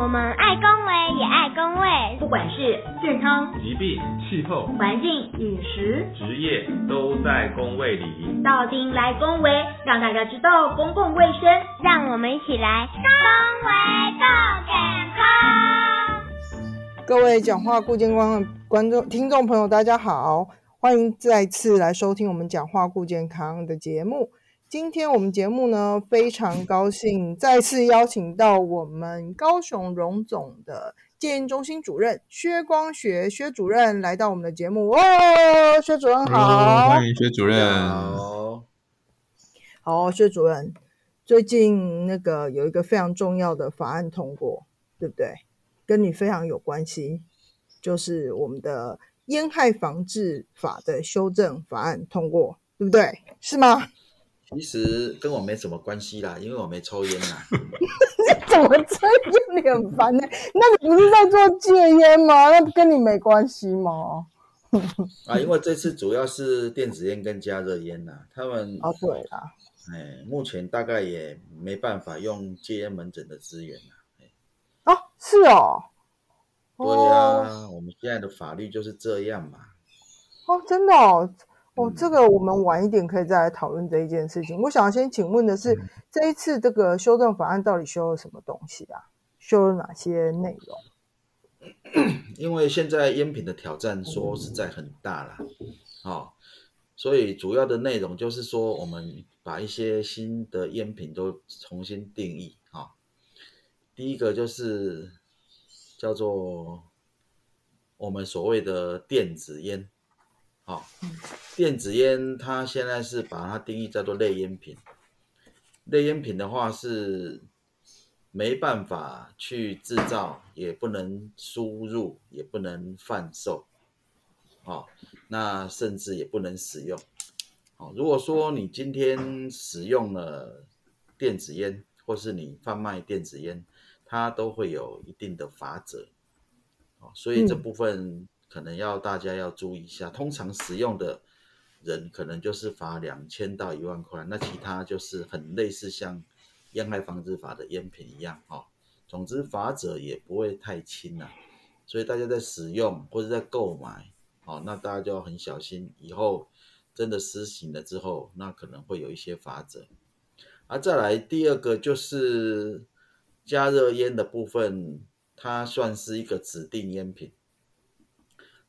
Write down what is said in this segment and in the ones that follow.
我们爱公卫也爱公卫，不管是健康、疾病、气候、环境、饮食、职业，都在公卫里。到丁来公卫，让大家知道公共卫生，让我们一起来公卫更健康。各位讲话顾健康的观众、听众朋友，大家好，欢迎再次来收听我们讲话顾健康的节目。今天我们节目呢，非常高兴再次邀请到我们高雄荣总的戒烟中心主任薛光学薛主任来到我们的节目。哦，薛主任好，欢迎薛主任。好，好，薛主任，最近那个有一个非常重要的法案通过，对不对？跟你非常有关系，就是我们的烟害防治法的修正法案通过，对不对？是吗？其实跟我没什么关系啦，因为我没抽烟啦。你怎么这样？你很烦呢、那你不是在做戒烟吗？那跟你没关系吗？啊，因为这次主要是电子烟跟加热烟呐，他们哦，对啦，哎，目前大概也没办法用戒烟门诊的资源呐。哦，是哦，对呀、我们现在的法律就是这样嘛。哦，真的哦，哦，嗯这个我们晚一点可以再来讨论这一件事情。我想先请问的是，嗯这一次这个修正法案到底修了什么东西啊？修了哪些内容？因为现在烟品的挑战说实在很大啦，哦，所以主要的内容就是说，我们把一些新的烟品都重新定义哈、哦。第一个就是叫做我们所谓的电子烟，好、电子烟它现在是把它定义叫做类烟品，类烟品的话是没办法去制造，也不能输入，也不能贩售，哦，那甚至也不能使用。哦，如果说你今天使用了电子烟，或是你贩卖电子烟，它都会有一定的法则。哦，所以这嗯。部分可能要大家要注意一下。通常使用的人可能就是罚两千到一万块，那其他就是很类似像烟害防治法的烟品一样哦。总之罚则也不会太轻啦、所以大家在使用或者在购买，哦，那大家就要很小心，以后真的施行了之后，那可能会有一些罚则。啊，再来第二个就是加热烟的部分，它算是一个指定烟品。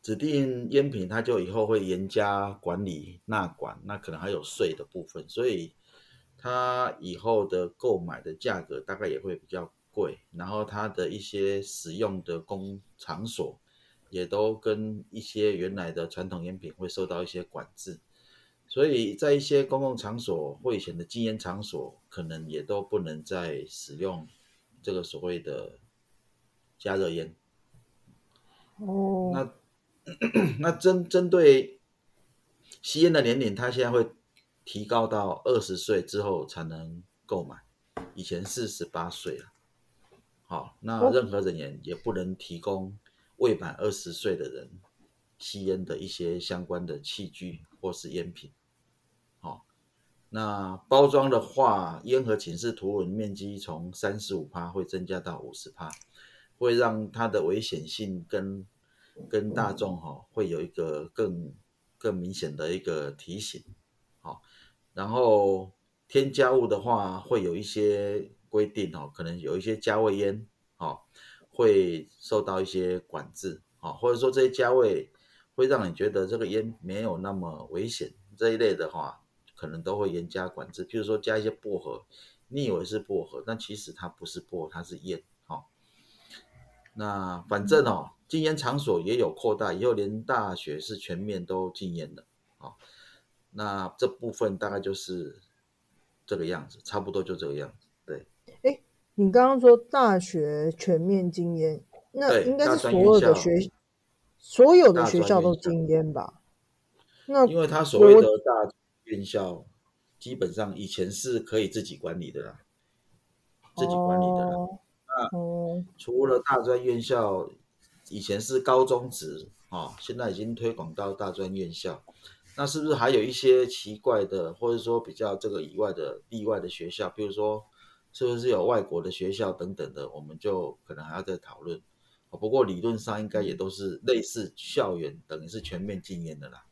指定烟品，它就以后会严加管理纳管，那可能还有税的部分，所以它以后的购买的价格大概也会比较贵，然后它的一些使用的公场所也都跟一些原来的传统烟品会受到一些管制，所以在一些公共场所、会显的禁烟场所，可能也都不能再使用这个所谓的加热烟。哦，那那针针对吸烟的年龄，他现在会提高到二十岁之后才能购买，以前是十八岁了。好，那哦任何人员也不能提供未满二十岁的人吸烟的一些相关的器具或是烟品。好，那包装的话，烟盒寝室图文面积从三十五帕会增加到五十帕，会让它的危险性跟跟大众哈、会有一个更更明显的一个提醒。好，然后添加物的话，会有一些规定哦，可能有一些加味烟哦，会受到一些管制哦，或者说这些加味会让你觉得这个烟没有那么危险这一类的话，可能都会严加管制。譬如说加一些薄荷，你以为是薄荷，但其实它不是薄荷，它是烟。哦，那反正哦，禁烟场所也有扩大，以后连大学是全面都禁烟的。啊，那这部分大概就是这个样子，差不多就这个样子。对，你刚刚说大学全面禁烟，那对应该是所有的学所有的学校都禁烟吧？那因为他所谓的大院校，基本上以前是可以自己管理的啦，自己管理的啦。哦哦，除了大专院校，以前是高中职哦，现在已经推广到大专院校。那是不是还有一些奇怪的，或者说比较这个以外的例外的学校？比如说是不是有外国的学校等等的，我们就可能还要再讨论。不过理论上应该也都是类似校园，等于是全面禁烟的啦。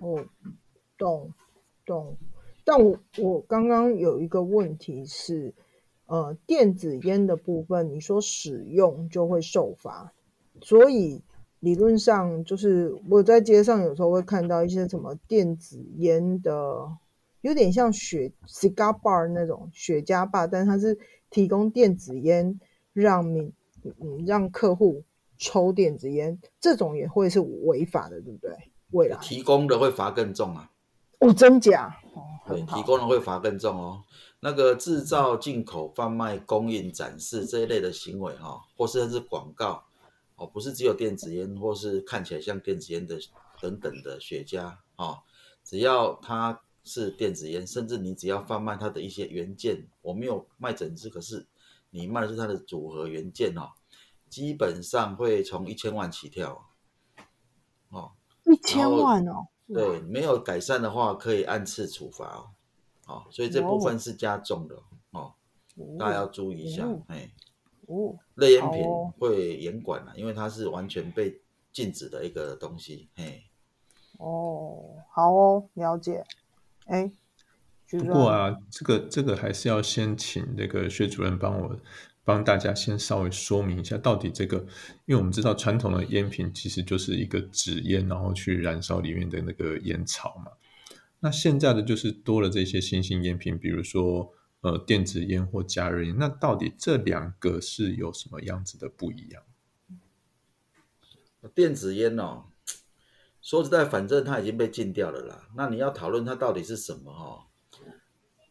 哦，懂懂。但我我刚刚有一个问题是，呃，电子烟的部分，你说使用就会受罚，所以理论上就是我在街上有时候会看到一些什么电子烟的，有点像雪 cigar bar 那种雪茄吧，但是它是提供电子烟让民嗯让客户抽电子烟，这种也会是违法的，对不对？未来提供的会罚更重啊。哦，真假？哦，对，提供的会罚更重哦。那个制造、进口、贩卖、供应、展示这一类的行为哈、或是甚至广告哦，不是只有电子烟，或是看起来像电子烟的等等的雪茄哦，只要它是电子烟，甚至你只要贩卖它的一些元件，我没有卖整支，可是你卖的是它的组合元件哦，基本上会从一千万起跳哦。一千万哦。对，没有改善的话，可以按次处罚哦。好、所以这部分是加重的哦，大家要注意一下哦。哎，哦，类烟品会严管啊，因为它是完全被禁止的一个东西。嘿，哦，好哦，了解。哎，不长，过啊，这个这个还是要先请那个薛主任帮我帮大家先稍微说明一下，到底这个，因为我们知道传统的烟品其实就是一个纸烟，然后去燃烧里面的那个烟草嘛。那现在的就是多了这些新型烟品，比如说呃电子烟或加热烟，那到底这两个是有什么样子的不一样？电子烟哦，说实在，反正它已经被禁掉了啦。那你要讨论它到底是什么哦？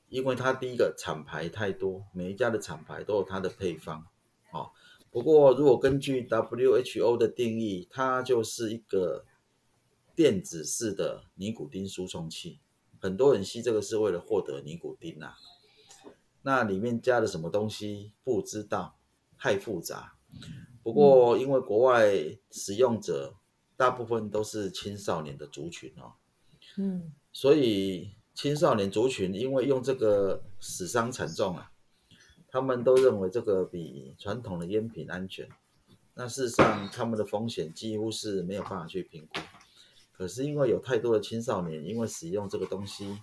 因为它第一个厂牌太多，每一家的厂牌都有它的配方哦。不过如果根据 WHO 的定义，它就是一个电子式的尼古丁输送器。很多人吸这个是为了获得尼古丁啊。那里面加了什么东西不知道，太复杂。不过因为国外使用者大部分都是青少年的族群哦，嗯所以青少年族群因为用这个死伤惨重啊，他们都认为这个比传统的烟品安全。那事实上，他们的风险几乎是没有办法去评估。可是因为有太多的青少年因为使用这个东西，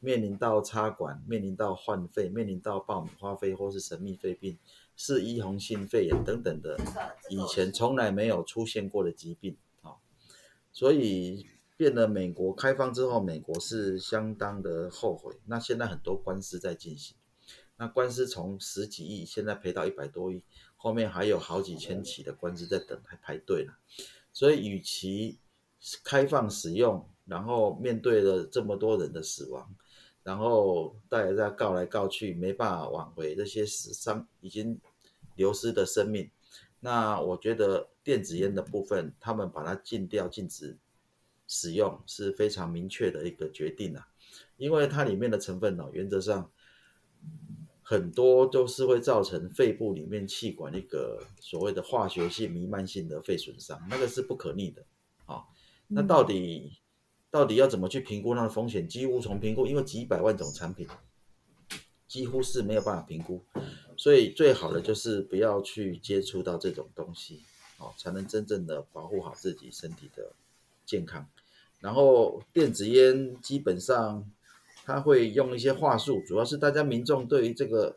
面临到插管、面临到换肺、面临到爆米花肺或是神秘肺病、是依红性肺炎等等的以前从来没有出现过的疾病啊、哦，所以变得美国开放之后，美国是相当的后悔。那现在很多官司在进行，那官司从十几亿现在赔到一百多亿，后面还有好几千起的官司在等，还排队了。所以，与其开放使用，然后面对了这么多人的死亡，然后大家在告来告去，没办法挽回这些死伤已经流失的生命。那我觉得电子烟的部分，他们把它禁掉、禁止使用是非常明确的一个决定啊，因为它里面的成分呢、原则上很多都是会造成肺部里面气管一个所谓的化学性弥漫性的肺损伤，那个是不可逆的、那到底、到底要怎么去评估它的风险？几乎从评估，因为几百万种产品，几乎是没有办法评估，所以最好的就是不要去接触到这种东西，哦，才能真正的保护好自己身体的健康。然后电子烟基本上它会用一些话术，主要是大家民众对于这个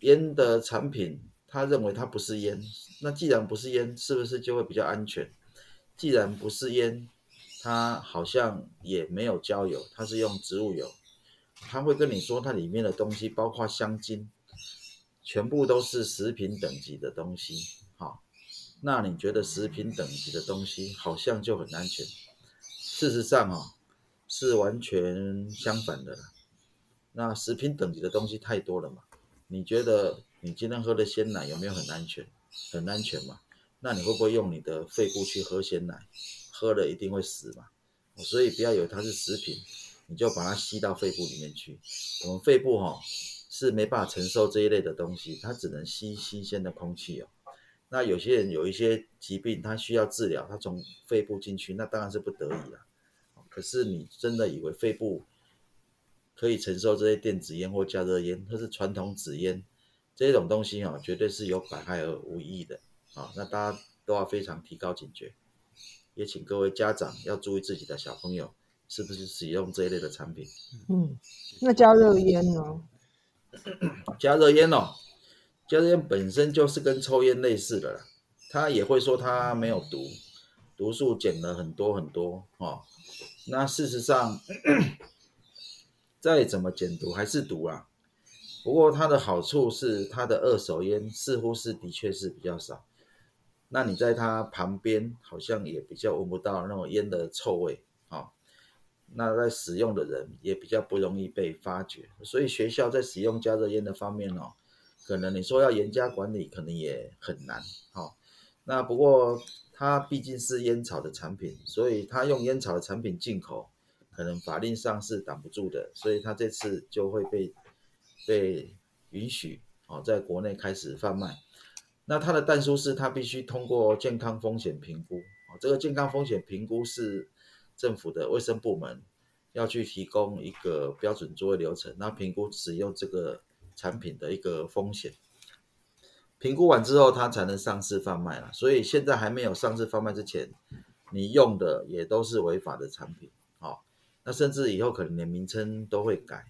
烟的产品，他认为它不是烟，那既然不是烟，是不是就会比较安全？既然不是烟，它好像也没有焦油，它是用植物油。他会跟你说，它里面的东西包括香精，全部都是食品等级的东西。好，那你觉得食品等级的东西好像就很安全？事实上哦，是完全相反的。那食品等级的东西太多了嘛？你觉得你今天喝的鲜奶有没有很安全？很安全嘛？那你会不会用你的肺部去喝鲜奶？喝了一定会死嘛？所以不要以为它是食品，你就把它吸到肺部里面去。我们肺部哈、哦、是没办法承受这一类的东西，它只能吸新鲜的空气哦。那有些人有一些疾病，他需要治疗，他从肺部进去，那当然是不得已了。可是你真的以为肺部可以承受这些电子烟或加热烟，或是传统纸烟这种东西啊，绝对是有百害而无益的啊。那大家都要非常提高警觉，也请各位家长要注意自己的小朋友是不是使用这一类的产品。嗯，那加热烟呢？加热烟哦，加热烟本身就是跟抽烟类似的啦，他也会说它没有毒，毒素减了很多很多哦。那事实上，再怎么减毒还是毒啊。不过它的好处是，它的二手烟似乎是的确是比较少。那你在它旁边好像也比较闻不到那种烟的臭味啊。那在使用的人也比较不容易被发觉，所以学校在使用加热烟的方面哦，可能你说要严加管理，可能也很难。好，那不过它毕竟是烟草的产品，所以它用烟草的产品进口，可能法令上是挡不住的，所以它这次就会被被允许哦，在国内开始贩卖。那它的但书是它必须通过健康风险评估哦，这个健康风险评估是。政府的卫生部门要去提供一个标准作业流程，那评估使用这个产品的一个风险。评估完之后，它才能上市贩卖了。所以现在还没有上市贩卖之前，你用的也都是违法的产品。好，那甚至以后可能连名称都会改。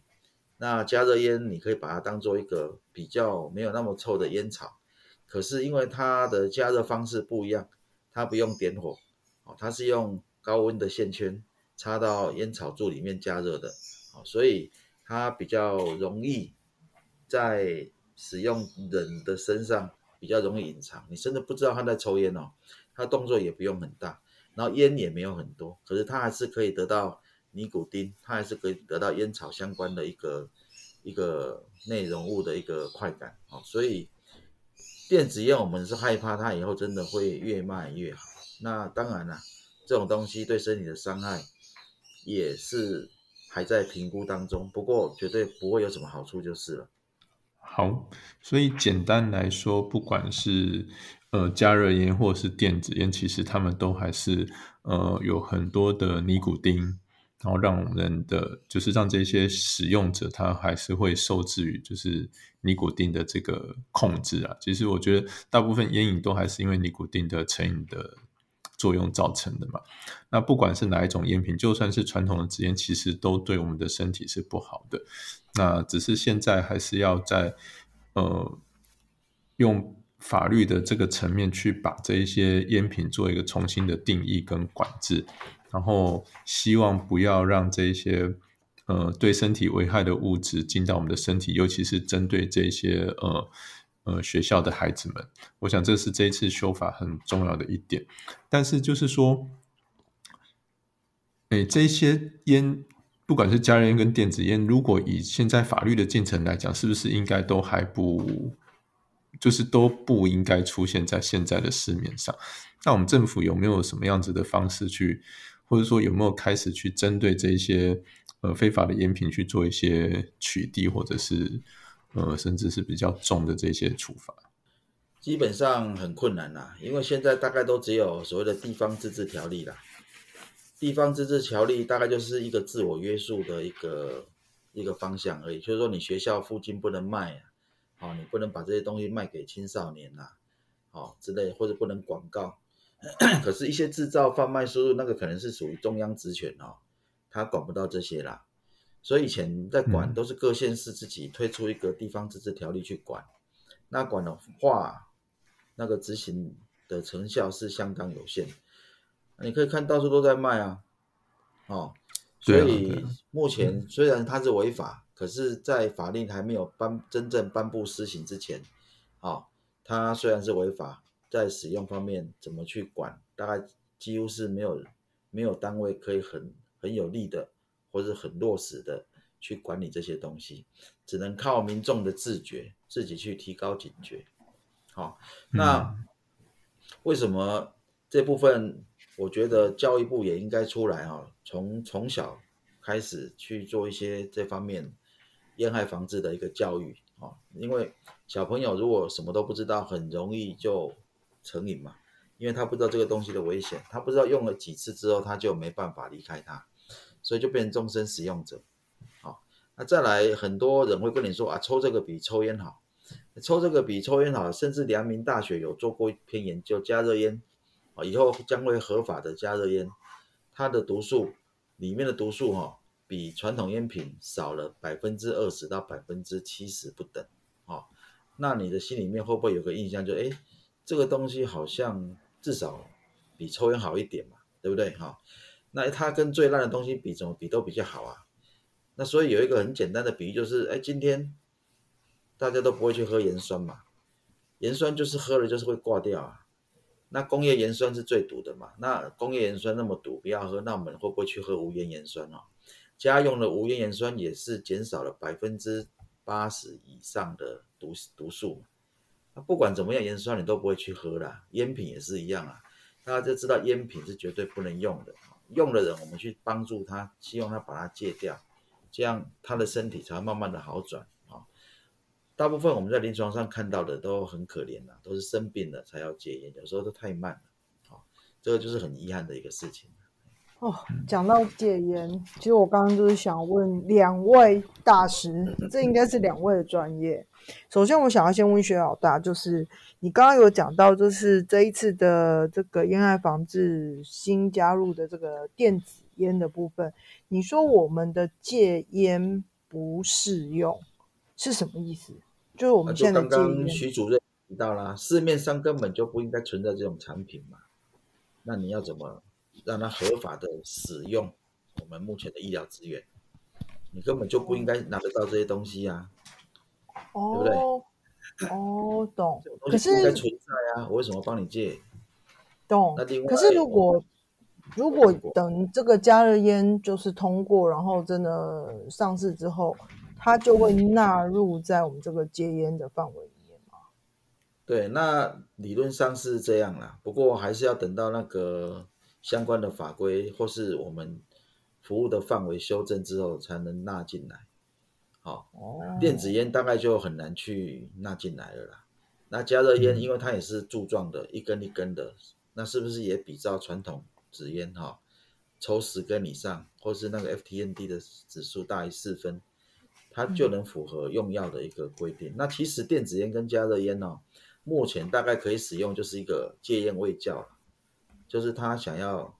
那加热烟，你可以把它当做一个比较没有那么臭的烟草，可是因为它的加热方式不一样，它不用点火，哦，它是用。高温的线圈插到烟草柱里面加热的，哦，所以它比较容易在使用人的身上比较容易隐藏，你甚至不知道他在抽烟哦，他动作也不用很大，然后烟也没有很多，可是他还是可以得到尼古丁，他还是可以得到烟草相关的一个一个内容物的一个快感，哦，所以电子烟我们是害怕它以后真的会越卖越好，那当然了。这种东西对身体的伤害也是还在评估当中，不过绝对不会有什么好处就是了。好，所以简单来说，不管是呃加热烟或者是电子烟，其实他们都还是呃有很多的尼古丁，然后让人的就是让这些使用者他还是会受制于就是尼古丁的这个控制啊。其实我觉得大部分烟瘾都还是因为尼古丁的成瘾的。作用造成的嘛？那不管是哪一种烟品，就算是传统的纸烟，其实都对我们的身体是不好的。那只是现在还是要在呃用法律的这个层面去把这一些烟品做一个重新的定义跟管制，然后希望不要让这些呃对身体危害的物质进到我们的身体，尤其是针对这些呃。呃，学校的孩子们，我想这是这一次修法很重要的一点。但是就是说，哎，这些烟，不管是加热烟跟电子烟，如果以现在法律的进程来讲，是不是应该都还不，就是都不应该出现在现在的市面上？那我们政府有没有什么样子的方式去，或者说有没有开始去针对这些呃非法的烟品去做一些取缔，或者是？呃，甚至是比较重的这些处罚，基本上很困难啦，因为现在大概都只有所谓的地方自治条例啦。地方自治条例大概就是一个自我约束的一个一个方向而已，就是说你学校附近不能卖，哦，你不能把这些东西卖给青少年呐，哦之类，或者不能广告。可是，一些制造、贩卖、输入那个可能是属于中央职权哦，他管不到这些啦。所以以前在管都是各县市自己推出一个地方自治条例去管，那管的话，那个执行的成效是相当有限。你可以看到处都在卖啊，哦，所以目前虽然它是违法，可是，在法令还没有颁真正颁布施行之前，哦，它虽然是违法，在使用方面怎么去管，大概几乎是没有没有单位可以很很有力的。或者很落实的去管理这些东西，只能靠民众的自觉，自己去提高警觉。好，那为什么这部分我觉得教育部也应该出来啊？从从小开始去做一些这方面烟害防治的一个教育啊，因为小朋友如果什么都不知道，很容易就成瘾嘛，因为他不知道这个东西的危险，他不知道用了几次之后他就没办法离开它。所以就变成终身使用者，好，那再来，很多人会跟你说啊，抽这个比抽烟好，抽这个比抽烟好，甚至良民大学有做过一篇研究，加热烟啊，以后将会合法的加热烟，它的毒素里面的毒素哈，比传统烟品少了百分之二十到百分之七十不等啊。那你的心里面会不会有个印象，就哎，这个东西好像至少比抽烟好一点嘛，对不对哈？那它跟最烂的东西比，怎么比都比较好啊。那所以有一个很简单的比喻，就是哎，今天大家都不会去喝盐酸嘛，盐酸就是喝了就是会挂掉啊。那工业盐酸是最毒的嘛，那工业盐酸那么毒，不要喝，那我们会不会去喝无盐盐酸哦？家用的无盐盐酸也是减少了百分之八十以上的毒毒素。那不管怎么样，盐酸你都不会去喝啦，烟品也是一样啊。大家就知道烟品是绝对不能用的，用的人我们去帮助他，希望他把它戒掉。这样他的身体才会慢慢的好转啊。大部分我们在临床上看到的都很可怜的，都是生病了才要戒烟，有时候都太慢了，啊，这个就是很遗憾的一个事情。哦，讲到戒烟，其实我刚刚就是想问两位大师，这应该是两位的专业。首先，我想要先问薛老大，就是你刚刚有讲到，就是这一次的这个烟害防治新加入的这个电子烟的部分，你说我们的戒烟不适用是什么意思？就是我们现在刚刚徐主任提到啦，市面上根本就不应该存在这种产品嘛，那你要怎么？让它合法的使用我们目前的医疗资源，你根本就不应该拿得到这些东西呀，对不对？哦，懂。可是应该存在啊，我为什么帮你借？懂。那另外，可是如果如果等这个加热烟就是通过，然后真的上市之后，它就会纳入在我们这个戒烟的范围里面吗？对，那理论上是这样啦，不过还是要等到那个。相关的法规或是我们服务的范围修正之后，才能纳进来。好，电子烟大概就很难去纳进来了啦。那加热烟，因为它也是柱状的，一根一根的，那是不是也比照传统纸烟哈，抽十根以上，或是那个 FTND 的指数大于四分，它就能符合用药的一个规定。那其实电子烟跟加热烟呢，目前大概可以使用，就是一个戒烟卫教了。就是他想要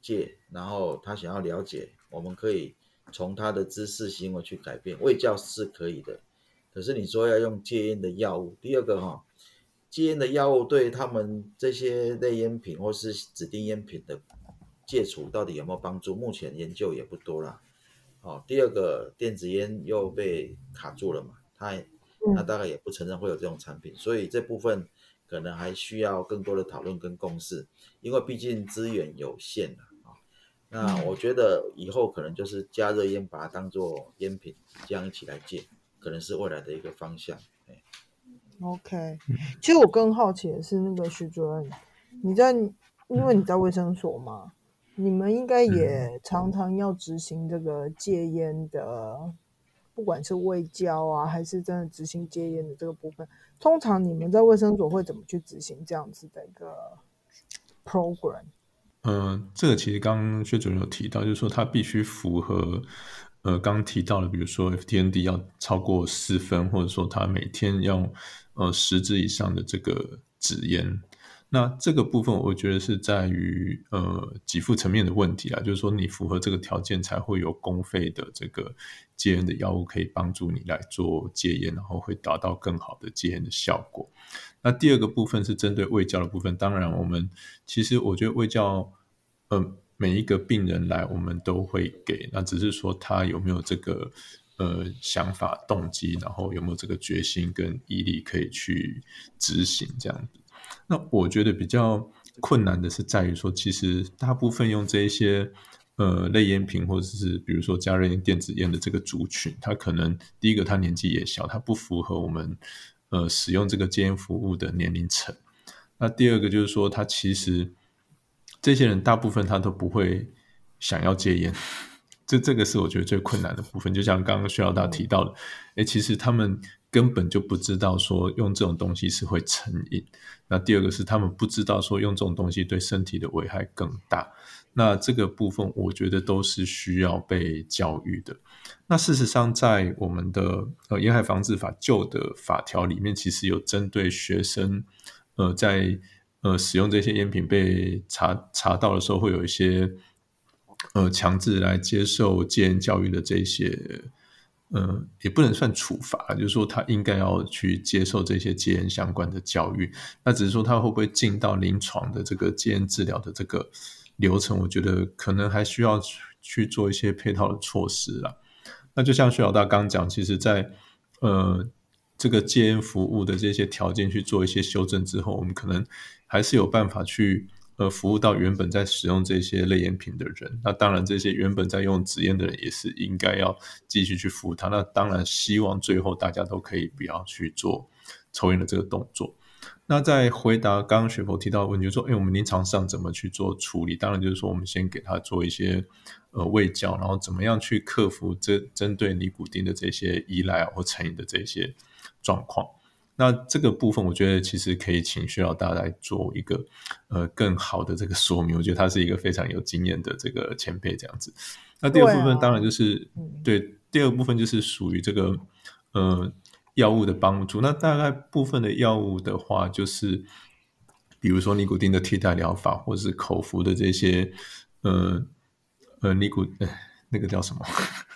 戒，然后他想要了解，我们可以从他的知识行为去改变。喂教是可以的，可是你说要用戒烟的药物，第二个哈，戒烟的药物对他们这些类烟品或是指定烟品的戒除到底有没有帮助？目前研究也不多啦。哦，第二个电子烟又被卡住了嘛，他他大概也不承认会有这种产品，所以这部分。可能还需要更多的讨论跟共识，因为毕竟资源有限啊。那我觉得以后可能就是加热烟，把它当做烟品这样一起来戒，可能是未来的一个方向。OK，其实我更好奇的是那个徐主任，你在因为你在卫生所嘛，你们应该也常常要执行这个戒烟的。不管是未交啊，还是真的执行戒烟的这个部分，通常你们在卫生所会怎么去执行这样子的一个 program？嗯，这个其实刚刚薛主任有提到，就是说他必须符合呃刚提到的，比如说 FTND 要超过四分，或者说他每天要呃十支以上的这个纸烟。那这个部分，我觉得是在于呃给付层面的问题啊，就是说你符合这个条件，才会有公费的这个戒烟的药物可以帮助你来做戒烟，然后会达到更好的戒烟的效果。那第二个部分是针对卫教的部分，当然我们其实我觉得卫教，呃每一个病人来我们都会给，那只是说他有没有这个呃想法动机，然后有没有这个决心跟毅力可以去执行这样子。那我觉得比较困难的是在于说，其实大部分用这一些呃类烟品或者是比如说加热烟、电子烟的这个族群，他可能第一个他年纪也小，他不符合我们呃使用这个戒烟服务的年龄层。那第二个就是说，他其实这些人大部分他都不会想要戒烟，这这个是我觉得最困难的部分。就像刚刚薛老大提到的，哎，其实他们根本就不知道说用这种东西是会成瘾。那第二个是他们不知道说用这种东西对身体的危害更大。那这个部分我觉得都是需要被教育的。那事实上，在我们的呃烟害防治法旧的法条里面，其实有针对学生呃在呃使用这些烟品被查查到的时候，会有一些呃强制来接受戒烟教育的这些。呃，也不能算处罚，就是说他应该要去接受这些戒烟相关的教育。那只是说他会不会进到临床的这个戒烟治疗的这个流程，我觉得可能还需要去做一些配套的措施啦。那就像徐老大刚讲，其实，在呃这个戒烟服务的这些条件去做一些修正之后，我们可能还是有办法去。呃，服务到原本在使用这些类烟品的人，那当然这些原本在用纸烟的人也是应该要继续去服务他。那当然希望最后大家都可以不要去做抽烟的这个动作。那在回答刚刚雪佛提到的问题，就说，哎，我们临床上怎么去做处理？当然就是说，我们先给他做一些呃卫教，然后怎么样去克服这针对尼古丁的这些依赖或成瘾的这些状况。那这个部分，我觉得其实可以请需要大家来做一个呃更好的这个说明。我觉得他是一个非常有经验的这个前辈，这样子。那第二部分当然就是对第二部分就是属于这个呃药物的帮助。那大概部分的药物的话，就是比如说尼古丁的替代疗法，或者是口服的这些呃呃尼古那个叫什么？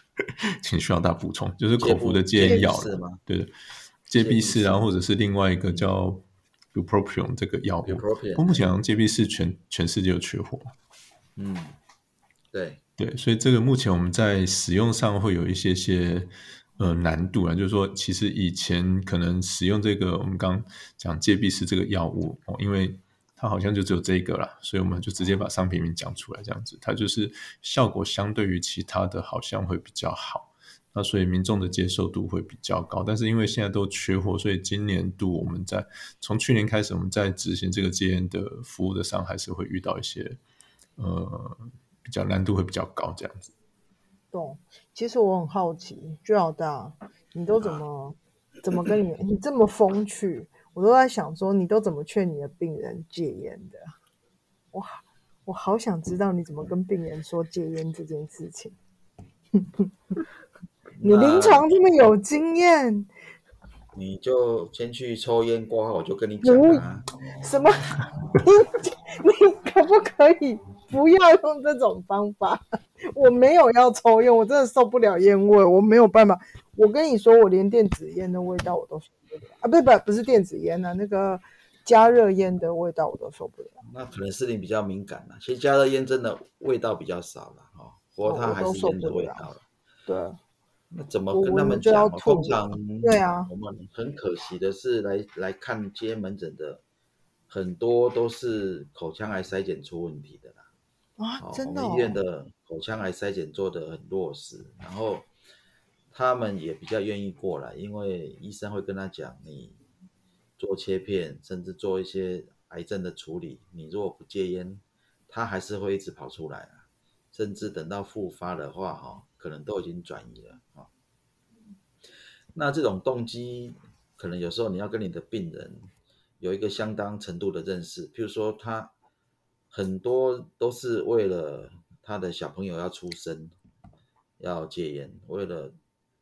请需要大家补充，就是口服的戒烟药吗？对的。戒必四啊，或者是另外一个叫 Upropion 这个药物，目前戒必四全全世界有缺货。嗯，对对，所以这个目前我们在使用上会有一些些呃难度啊，就是说，其实以前可能使用这个我们刚讲戒必四这个药物哦，因为它好像就只有这个啦，所以我们就直接把商品名讲出来，这样子，它就是效果相对于其他的好像会比较好。那所以民众的接受度会比较高，但是因为现在都缺货，所以今年度我们在从去年开始，我们在执行这个戒烟的服务的上，还是会遇到一些呃比较难度会比较高这样子。懂，其实我很好奇，朱老大，你都怎么怎么跟你你这么风趣，我都在想说你都怎么劝你的病人戒烟的？哇，我好想知道你怎么跟病人说戒烟这件事情。你临床这么有经验，你就先去抽烟过后，我就跟你讲啊。什么？你你可不可以不要用这种方法？我没有要抽烟，我真的受不了烟味，我没有办法。我跟你说，我连电子烟的味道我都受不了啊！不不不是电子烟啊，那个加热烟的味道我都受不了。那可能是你比较敏感了。其实加热烟真的味道比较少了哦，不过它还是烟的味道了。对。那怎么跟他们讲？通常对啊，我们很可惜的是，来来看接门诊的很多都是口腔癌筛检出问题的啦。啊，真的，我们医院的口腔癌筛检做的很弱势，然后他们也比较愿意过来，因为医生会跟他讲，你做切片，甚至做一些癌症的处理，你如果不戒烟，他还是会一直跑出来啊，甚至等到复发的话，哈。可能都已经转移了啊。那这种动机，可能有时候你要跟你的病人有一个相当程度的认识。譬如说，他很多都是为了他的小朋友要出生要戒烟，为了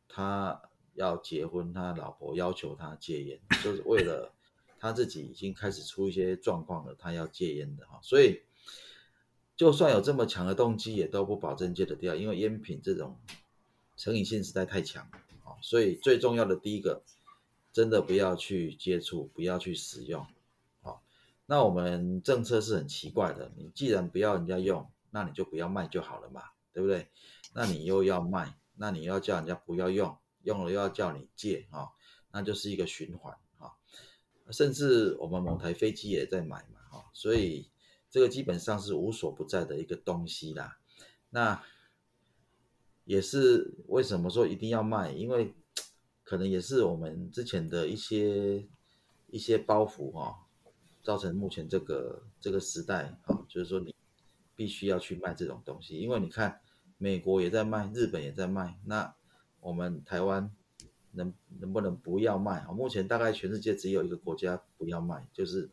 他要结婚，他老婆要求他戒烟，就是为了他自己已经开始出一些状况了，他要戒烟的哈。所以。就算有这么强的动机，也都不保证戒得掉，因为烟品这种成瘾性实在太强啊。所以最重要的第一个，真的不要去接触，不要去使用啊。那我们政策是很奇怪的，你既然不要人家用，那你就不要卖就好了嘛，对不对？那你又要卖，那你要叫人家不要用，用了又要叫你借啊，那就是一个循环啊。甚至我们某台飞机也在买嘛，哈，所以。这个基本上是无所不在的一个东西啦，那也是为什么说一定要卖？因为 可能也是我们之前的一些一些包袱哈，造成目前这个这个时代啊，就是说你必须要去卖这种东西，因为你看美国也在卖，日本也在卖，那我们台湾能能不能不要卖啊？目前大概全世界只有一个国家不要卖，就是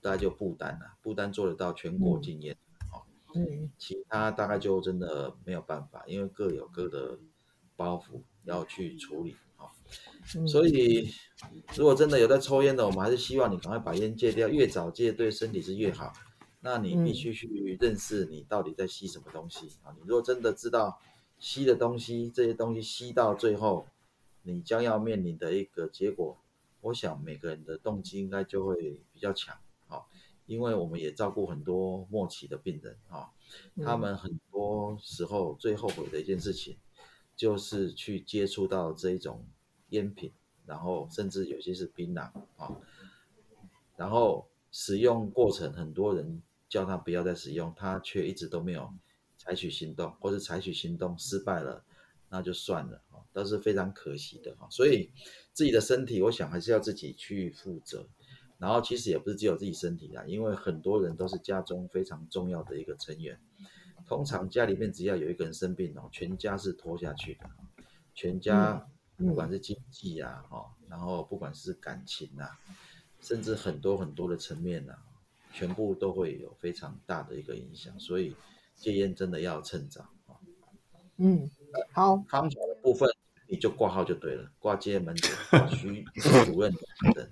大家就不丹了，不丹做得到全国禁烟。嗯其他大概就真的没有办法，因为各有各的包袱要去处理啊。嗯，所以，如果真的有在抽烟的，我们还是希望你赶快把烟戒掉，越早戒对身体是越好。那你必须去认识你到底在吸什么东西啊！你如果真的知道吸的东西，这些东西吸到最后，你将要面临的一个结果，我想每个人的动机应该就会比较强啊，因为我们也照顾很多末期的病人啊，他们很多时候最后悔的一件事情，就是去接触到这一种烟品，然后甚至有些是槟榔啊，然后使用过程，很多人叫他不要再使用，他却一直都没有采取行动，或者采取行动失败了，那就算了啊，都是非常可惜的哈。所以自己的身体，我想还是要自己去负责。然后其实也不是只有自己身体啦，因为很多人都是家中非常重要的一个成员。通常家里面只要有一个人生病哦，全家是拖下去的，全家不管是经济啊，哦，然后不管是感情啊，甚至很多很多的层面啊，全部都会有非常大的一个影响。所以戒烟真的要趁早啊。嗯，好，方法的部分你就挂号就对了，挂戒烟门诊，徐 主任等等，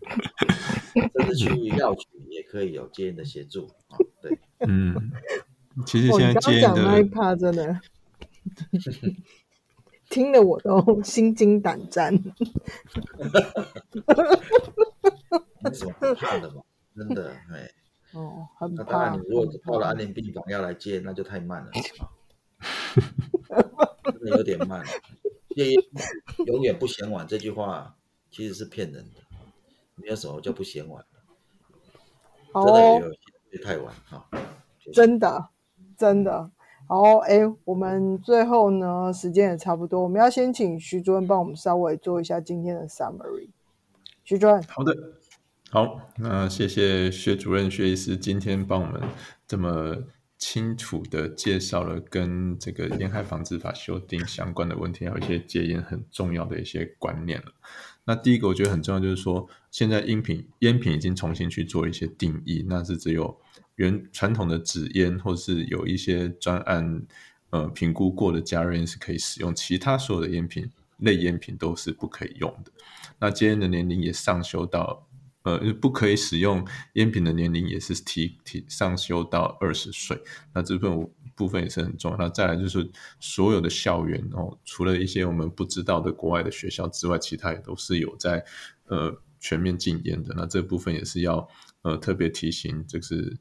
甚至去药局也可以有戒烟的协助啊。对，嗯，其实哦，现在你刚戒烟刚讲那一，趴真的听得我都心惊胆战。没什么可怕的嘛，真的，哎，哦，很那当然怕。你如果很怕到了安宁病房要来戒，那就太慢了啊，真的有点慢。戒烟永远不嫌晚这句话其实是骗人的，没有什么叫不嫌晚的，真的哦，有些太晚啊。真的，真的。好，哎，我们最后呢，时间也差不多，我们要先请徐主任帮我们稍微做一下今天的 summary。徐主任，好的，好，那谢谢薛主任、薛医师今天帮我们这么清楚的介绍了跟这个烟害防治法修订相关的问题，还有一些戒烟很重要的一些观念了。那第一个我觉得很重要，就是说现在烟品烟品已经重新去做一些定义，那是只有原传统的纸烟，或是有一些专案呃评估过的加热烟是可以使用，其他所有的烟品类烟品都是不可以用的。那戒烟的年龄也上修到，呃，不可以使用烟品的年龄也是提提上修到二十岁。那这部分部分也是很重要。那再来就是所有的校园哦，除了一些我们不知道的国外的学校之外，其他也都是有在呃全面禁烟的。那这部分也是要呃特别提醒，就是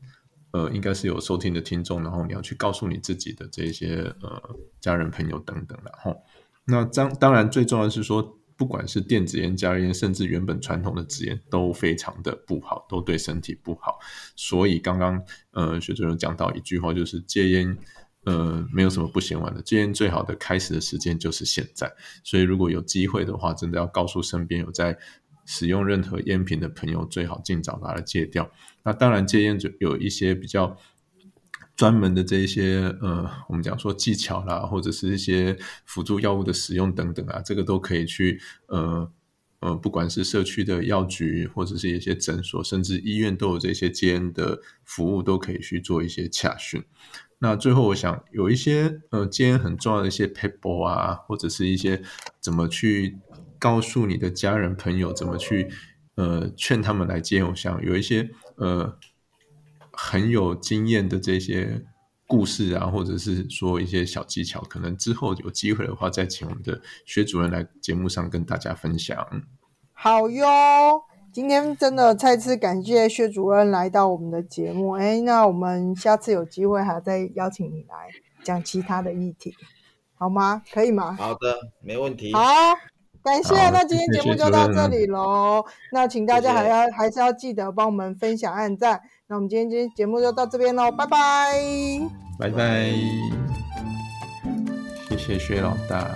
呃应该是有收听的听众，然后你要去告诉你自己的这些呃家人朋友等等然后。那当当然最重要的是说，不管是电子烟、加热烟，甚至原本传统的纸烟，都非常的不好，都对身体不好。所以刚刚呃学主任讲到一句话，就是戒烟呃没有什么不嫌晚的，戒烟最好的开始的时间就是现在。所以如果有机会的话，真的要告诉身边有在使用任何烟品的朋友，最好尽早把它戒掉。那当然戒烟就有一些比较。专门的这一些呃，我们讲说技巧啦，或者是一些辅助药物的使用等等啊，这个都可以去呃呃，不管是社区的药局，或者是一些诊所，甚至医院都有这些戒烟的服务，都可以去做一些洽询。那最后，我想有一些呃戒烟很重要的一些 paper 啊，或者是一些怎么去告诉你的家人朋友，怎么去呃劝他们来戒烟。我想有一些呃。很有经验的这些故事啊，或者是说一些小技巧，可能之后有机会的话，再请我们的薛主任来节目上跟大家分享。好哟，今天真的再次感谢薛主任来到我们的节目。哎，那我们下次有机会还再邀请你来讲其他的议题，好吗？可以吗？好的，没问题。好，感谢。那今天节目就到这里喽。那请大家谢谢还要还是要记得帮我们分享、按赞。那我们今天今天节目就到这边喽，拜拜。拜拜，谢谢薛老大。